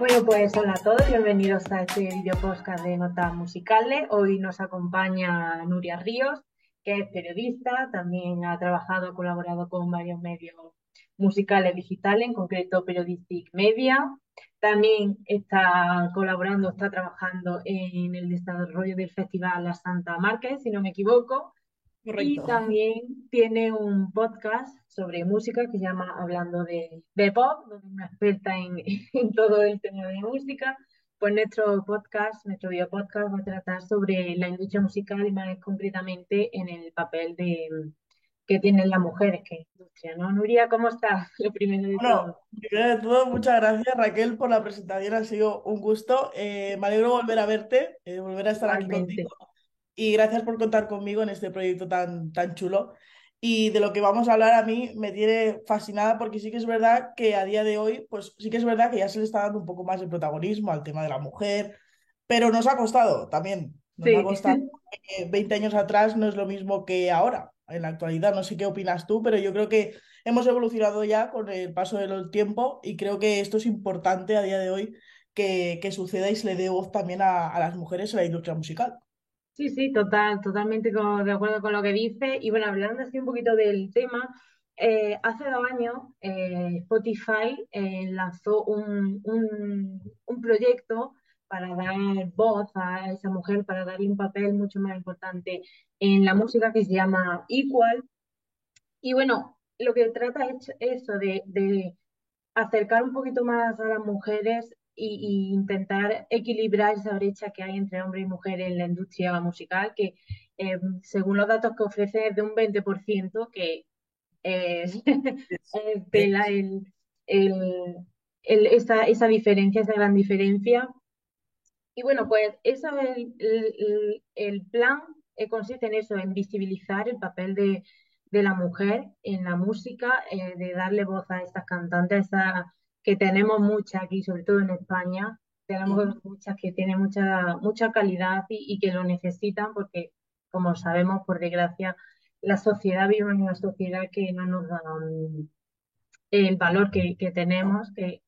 Bueno, pues hola a todos, bienvenidos a este video podcast de Notas Musicales. Hoy nos acompaña Nuria Ríos, que es periodista, también ha trabajado, ha colaborado con varios medios musicales digitales, en concreto Periodistic Media. También está colaborando, está trabajando en el desarrollo del Festival La Santa Márquez, si no me equivoco. Y también tiene un podcast sobre música que se llama Hablando de, Pop, donde es una experta en, en, todo el tema de música. Pues nuestro podcast, nuestro video podcast va a tratar sobre la industria musical y más concretamente en el papel de, que tienen las mujeres que industria, ¿no? Nuria, ¿cómo estás? Lo primero de todo. Primero de todo, muchas gracias Raquel por la presentación, ha sido un gusto. Eh, me alegro volver a verte, eh, volver a estar aquí contigo y gracias por contar conmigo en este proyecto tan, tan chulo. Y de lo que vamos a hablar a mí me tiene fascinada porque sí que es verdad que a día de hoy, pues sí que es verdad que ya se le está dando un poco más de protagonismo al tema de la mujer, pero nos ha costado también. Nos ha costado. 20 años atrás no es lo mismo que ahora, en la actualidad. No sé qué opinas tú, pero yo creo que hemos evolucionado ya con el paso del tiempo y creo que esto es importante a día de hoy que, que suceda y se le dé voz también a, a las mujeres en la industria musical. Sí, sí, total, totalmente de acuerdo con lo que dice. Y bueno, hablando así un poquito del tema, eh, hace dos años eh, Spotify eh, lanzó un, un, proyecto para dar voz a esa mujer, para darle un papel mucho más importante en la música que se llama Equal. Y bueno, lo que trata es eso de, de acercar un poquito más a las mujeres y, intentar equilibrar esa brecha que hay entre hombres y mujeres en la industria musical, que eh, según los datos que ofrece es de un 20%, que es, el, el, esa, esa diferencia, esa gran diferencia. Y bueno, pues eso el, el, plan eh, consiste en eso, en visibilizar el papel de, de la mujer en la música, eh, de darle voz a estas cantantes, a que tenemos muchas aquí, sobre todo en España, tenemos muchas que tienen mucha, mucha calidad y, que lo necesitan porque, como sabemos, por desgracia, la sociedad vive en una sociedad que no nos da um, el valor que, tenemos. Que,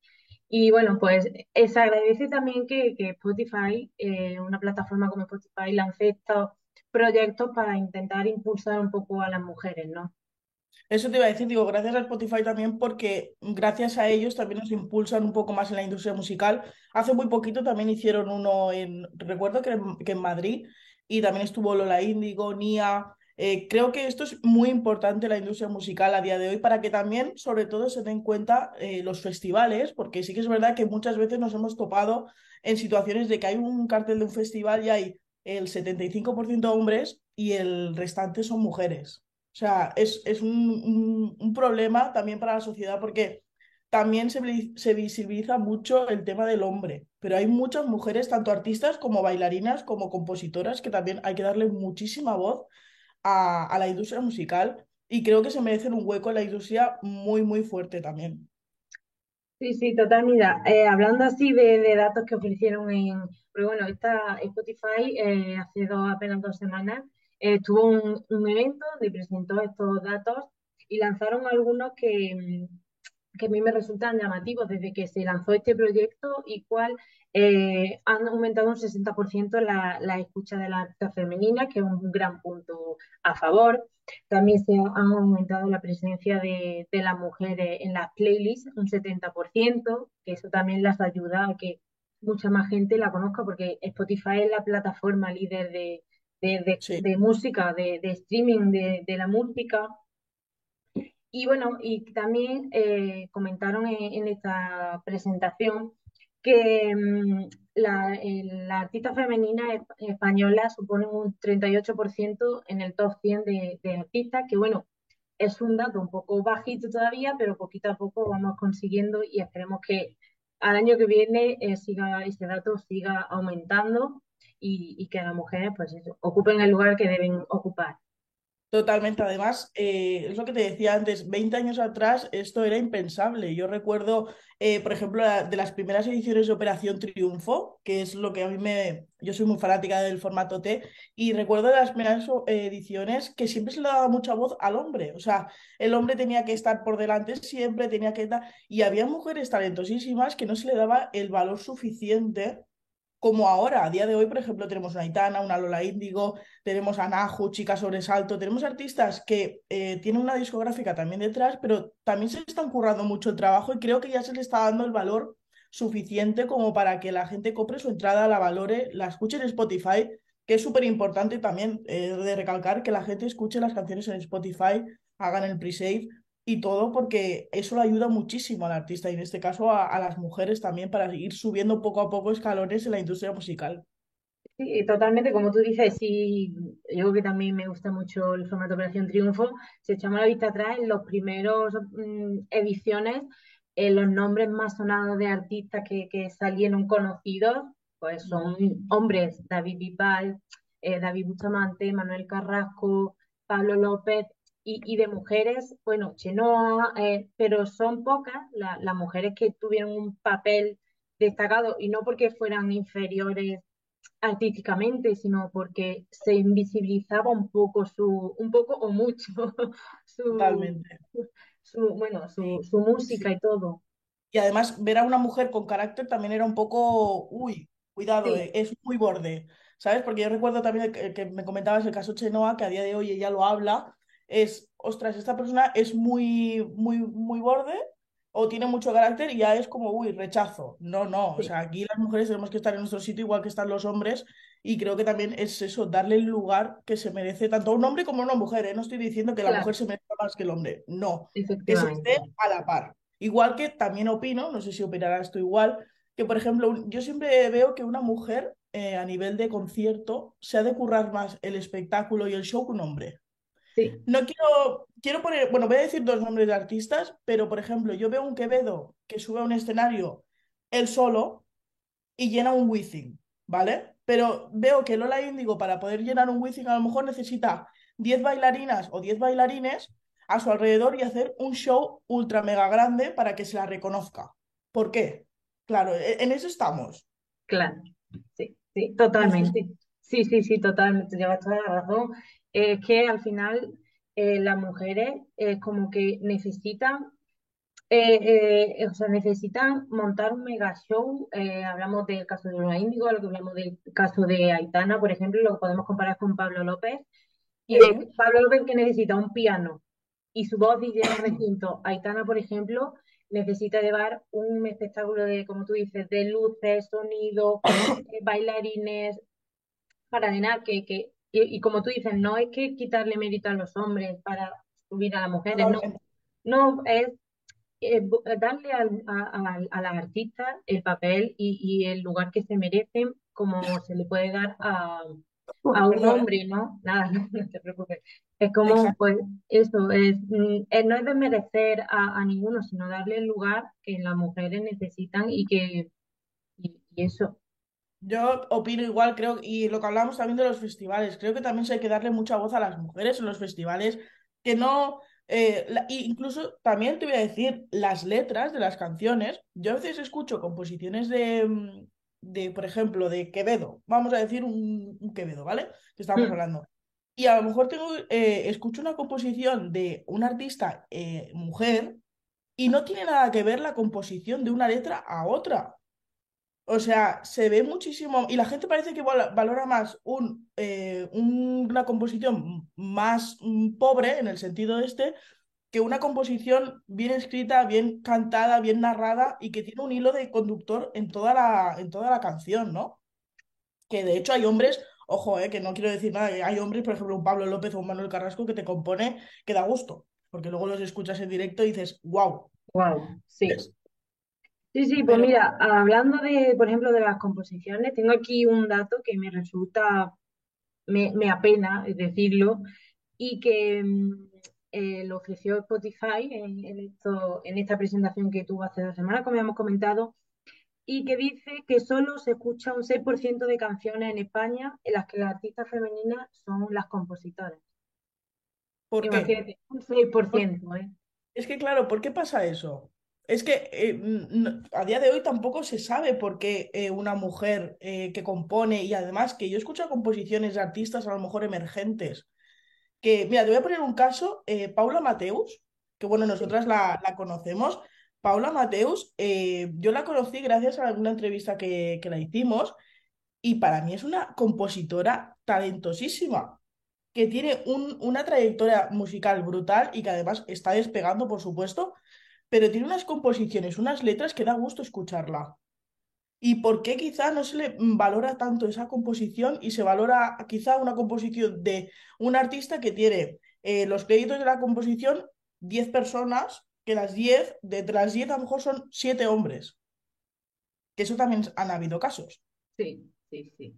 y bueno, pues se agradece también que, Spotify, eh, una plataforma como Spotify, lance estos proyectos para intentar impulsar un poco a las mujeres, ¿no? Eso te iba a decir, digo, gracias a Spotify también porque gracias a ellos también nos impulsan un poco más en la industria musical. Hace muy poquito también hicieron uno en, recuerdo que en, Madrid, y también estuvo Lola Índigo, Nia. Eh, creo que esto es muy importante en la industria musical a día de hoy para que también, sobre todo, se den cuenta eh, los festivales, porque sí que es verdad que muchas veces nos hemos topado en situaciones de que hay un cartel de un festival y hay el 75% hombres y el restante son mujeres. O sea, es, es un, un, problema también para la sociedad porque también se, se, visibiliza mucho el tema del hombre, pero hay muchas mujeres, tanto artistas como bailarinas, como compositoras, que también hay que darle muchísima voz a, a la industria musical y creo que se merecen un hueco en la industria muy, muy fuerte también. Sí, sí, total. Mira, eh, hablando así de, de, datos que ofrecieron en, pero bueno, esta Spotify eh, hace dos, apenas dos semanas eh, tuvo un, un, evento donde presentó estos datos y lanzaron algunos que, que a mí me resultan llamativos desde que se lanzó este proyecto y cual eh, han aumentado un 60% la, la escucha de la artista femenina, que es un gran punto a favor. También se ha aumentado la presencia de, de las mujeres en las playlists un 70%, que eso también las ayuda a que mucha más gente la conozca, porque Spotify es la plataforma líder de, de, música, de, streaming de, la música. Y bueno, y también eh, comentaron en, esta presentación que mm, la, artista femenina española supone un 38% en el top 100 de, artistas, que bueno, es un dato un poco bajito todavía, pero poquito a poco vamos consiguiendo y esperemos que al año que viene eh, siga, ese dato siga aumentando y, que las mujeres pues ocupen el lugar que deben ocupar. Totalmente. Además, eh, es lo que te decía antes, 20 años atrás esto era impensable. Yo recuerdo, eh, por ejemplo, de las primeras ediciones de Operación Triunfo, que es lo que a mí me... Yo soy muy fanática del formato T, y recuerdo de las primeras eh, ediciones que siempre se le daba mucha voz al hombre. O sea, el hombre tenía que estar por delante siempre, tenía que. Y había mujeres talentosísimas que no se le daba el valor suficiente como ahora, a día de hoy, por ejemplo, tenemos una Aitana, una Lola Índigo, tenemos a Chica Sobresalto, tenemos artistas que eh, tienen una discográfica también detrás, pero también se están currando mucho el trabajo y creo que ya se le está dando el valor suficiente como para que la gente compre su entrada, la valore, la escuche en Spotify, que es súper importante también eh, de recalcar que la gente escuche las canciones en Spotify, hagan el pre-save y todo porque eso le ayuda muchísimo al artista y en este caso a, a las mujeres también para ir subiendo poco a poco escalones en la industria musical. Sí, totalmente, como tú dices, sí, yo creo que también me gusta mucho el formato Operación Triunfo. Si echamos la vista atrás, en los primeros mm, ediciones, eh, los nombres más sonados de artistas que, que salieron conocidos, pues son hombres, David Bisbal, eh, David Bustamante, Manuel Carrasco, Pablo López, y, y de mujeres, bueno, Chenoa, eh, pero son pocas la- las mujeres que tuvieron un papel destacado, y no porque fueran inferiores artísticamente, sino porque se invisibilizaba un poco su, un poco o mucho su, Totalmente. su bueno, su, su música Sí. y todo. Y además ver a una mujer con carácter también era un poco, uy, cuidado, Sí, eh, es muy borde, ¿sabes? Porque yo recuerdo también que, que me comentabas el caso Chenoa, que a día de hoy ella lo habla, es, ostras, esta persona es muy, muy, muy borde o tiene mucho carácter y ya es como, uy, rechazo. No, no, o sea, aquí las mujeres tenemos que estar en nuestro sitio igual que están los hombres y creo que también es eso, darle el lugar que se merece tanto a un hombre como a una mujer, ¿eh? No estoy diciendo que la mujer se merezca más que el hombre, no, que se esté a la par. Igual que también opino, no sé si opinarás tú igual, que por ejemplo, yo siempre veo que una mujer eh, a nivel de concierto se ha de currar más el espectáculo y el show que un hombre. Sí, No quiero, quiero poner, bueno, voy a decir dos nombres de artistas, pero por ejemplo, yo veo un Quevedo que sube a un escenario él solo y llena un Wizzing, ¿vale? Pero veo que Lola Índigo para poder llenar un Wizzing a lo mejor necesita 10 bailarinas o 10 bailarines a su alrededor y hacer un show ultra mega grande para que se la reconozca. ¿Por qué? Claro, e- en eso estamos. claro, sí, sí, totalmente. Sí, sí, sí, totalmente, llevas toda la razón. Es que al final eh, las mujeres eh, como que necesitan Eh, eh, o sea, necesitan montar un mega show. eh, hablamos del caso de Lola Índigo, lo que hablamos del caso de Aitana, por ejemplo, lo podemos comparar con Pablo López. Y. Pablo López que necesita un piano y su voz y llena un recinto. Aitana, por ejemplo, necesita llevar un espectáculo de, como tú dices, de luces, sonido, eh, bailarines, para llenar, que, que, y, y como tú dices, no es que quitarle mérito a los hombres para subir a las mujeres, no. No, es darle al- a, a- a las artistas el papel y, y el lugar que se merecen, como se le puede dar a, a un hombre, ¿no? Nada, no, no te preocupes. Es como, Exacto. pues, eso, es, mm, eh, no es desmerecer a, a ninguno, sino darle el lugar que las mujeres necesitan y que, y, y eso, Yo opino igual, creo, y lo que hablamos también de los festivales, creo que también se hay que darle mucha voz a las mujeres en los festivales, que no, eh, la- incluso también te voy a decir, las letras de las canciones, yo a veces escucho composiciones de, mm, de por ejemplo, de Quevedo, vamos a decir un, un Quevedo, ¿vale? Que estamos Mm, hablando. Y a lo mejor tengo, eh, escucho una composición de una artista eh, mujer y no tiene nada que ver la composición de una letra a otra. O sea, se ve muchísimo y la gente parece que val- valora más un, eh, un- una composición más mm, pobre en el sentido este que una composición bien escrita, bien cantada, bien narrada y que tiene un hilo de conductor en toda la, en toda la canción, ¿no? Que de hecho hay hombres, ojo, eh, que no quiero decir nada, hay hombres, por ejemplo, un Pablo López o un Manuel Carrasco que te compone que da gusto, porque luego los escuchas en directo y dices, wow. wow, sí. Sí, sí, pues mira, hablando de, por ejemplo, de las composiciones, tengo aquí un dato que me resulta, me, me apena decirlo, y que mm, eh, lo ofreció Spotify en, en esto, en esta presentación que tuvo hace dos semanas, como hemos comentado, y que dice que solo se escucha un 6% de canciones en España en las que las artistas femeninas son las compositoras. ¿Por qué? un 6%, ¿eh? Es que claro, ¿por qué pasa eso? Es que eh, a día de hoy tampoco se sabe por qué eh, una mujer eh, que compone, y además que yo escucho composiciones de artistas a lo mejor emergentes, que, mira, te voy a poner un caso, Paula Mateus, que bueno, nosotras la, la conocemos. Paula Mateus, yo la conocí gracias a una entrevista que, que la hicimos, y para mí es una compositora talentosísima que tiene un, una trayectoria musical brutal y que además está despegando, por supuesto, pero tiene unas composiciones, unas letras que da gusto escucharla. ¿Y por qué quizá no se le valora tanto esa composición y se valora quizá una composición de un artista que tiene eh, los créditos de la composición 10 personas, que las 10, de las 10 a lo mejor son 7 hombres? Que eso también han habido casos. Sí, sí, sí.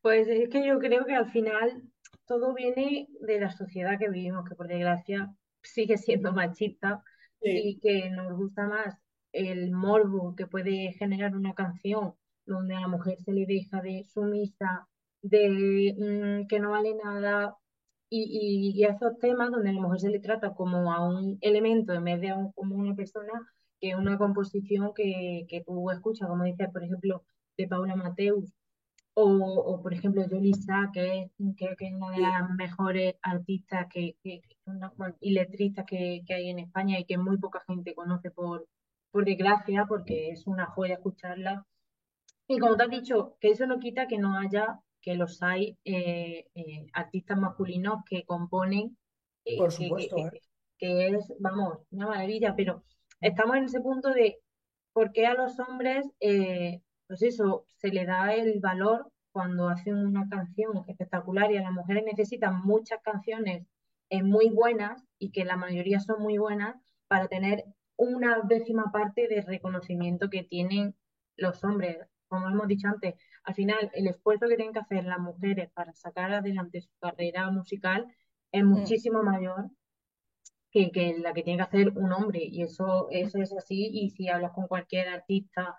Pues es que yo creo que al final todo viene de la sociedad que vivimos, que por desgracia sigue siendo machista y que nos gusta más el morbo que puede generar una canción donde a la mujer se le deja de sumisa, de mm, que no vale nada, y, y, esos temas donde a la mujer se le trata como a un elemento en vez de como una persona, que es una composición que, que tú escuchas, como dices, por ejemplo, de Paula Mateus, o, o, por ejemplo, Yolisa, que es, que, que es una de las mejores artistas que, que y letristas que, que, hay en España y que muy poca gente conoce por, por desgracia, porque es una joya escucharla. Y como te has dicho, que eso no quita que no haya, que los hay eh, eh, artistas masculinos que componen, eh, por supuesto, que, es, vamos, una maravilla, pero estamos en ese punto de por qué a los hombres pues eso, se le da el valor cuando hacen una canción espectacular y a las mujeres necesitan muchas canciones eh, muy buenas y que la mayoría son muy buenas para tener una décima parte de reconocimiento que tienen los hombres. Como hemos dicho antes, al final el esfuerzo que tienen que hacer las mujeres para sacar adelante su carrera musical es mm. muchísimo mayor que, que, la que tiene que hacer un hombre. Y eso, eso es así. Y si hablas con cualquier artista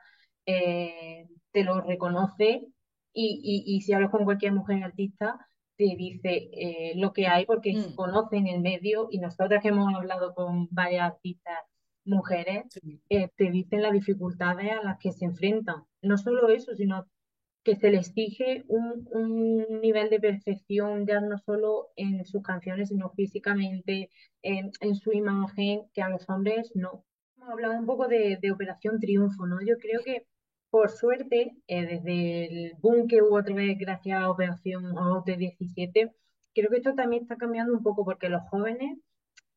eh, te lo reconoce y, y, si hablas con cualquier mujer artista, te dice eh, lo que hay porque mm. conocen el medio y nosotras que hemos hablado con varias artistas mujeres, eh, te dicen las dificultades a las que se enfrentan. No solo eso, sino que se les exige un, un nivel de perfección ya no solo en sus canciones, sino físicamente, en, en su imagen, que a los hombres no. Hemos hablado un poco de, de Operación Triunfo, ¿no? Yo creo que por suerte, eh, desde el boom que hubo otra vez gracias a Operación OT17, creo que esto también está cambiando un poco porque los jóvenes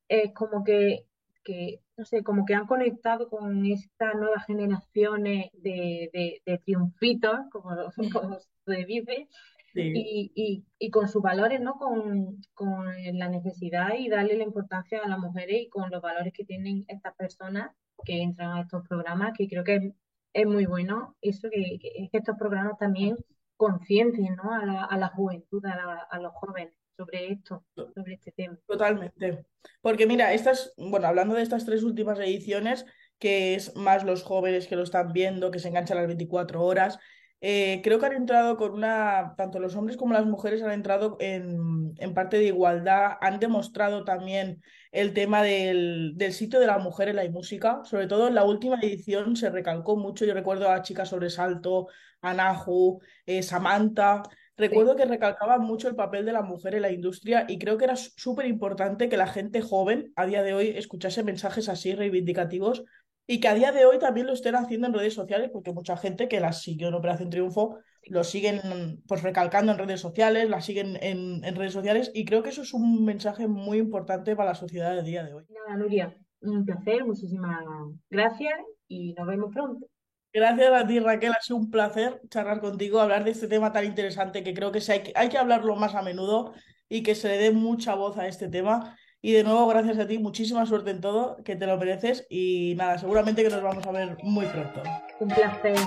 es como que, que, no sé, como que han conectado con estas nuevas generaciones de, de, triunfitos, como, como se dice, y, y, y, con sus valores, ¿no? Con, con la necesidad y darle la importancia a las mujeres y con los valores que tienen estas personas que entran a estos programas, que creo que es muy bueno eso que, que, estos programas también conciencien ¿no? a, la, a la juventud, a, a, los jóvenes sobre esto, sobre este tema. Totalmente. Porque mira, estas, bueno, hablando de estas tres últimas ediciones, que es más los jóvenes que lo están viendo, que se enganchan las 24 horas, eh, creo que han entrado con una, tanto los hombres como las mujeres han entrado en, en parte de igualdad, han demostrado también el tema del, del, sitio de la mujer en la música, sobre todo en la última edición se recalcó mucho, yo recuerdo a Chica Sobresalto, a Nahu, eh, Samantha, recuerdo que recalcaban mucho el papel de la mujer en la industria y creo que era súper importante que la gente joven a día de hoy escuchase mensajes así reivindicativos y que a día de hoy también lo estén haciendo en redes sociales, porque mucha gente que las siguió en Operación Triunfo lo siguen pues recalcando en redes sociales, la siguen en, en, redes sociales, y creo que eso es un mensaje muy importante para la sociedad de día de hoy. Nada, Nuria, un placer, muchísimas gracias y nos vemos pronto. Gracias a ti, Raquel. Ha sido un placer charlar contigo, hablar de este tema tan interesante que creo que hay, que hay que hablarlo más a menudo y que se le dé mucha voz a este tema. Y de nuevo, gracias a ti, muchísima suerte en todo, que te lo mereces y nada, seguramente que nos vamos a ver muy pronto. Un placer.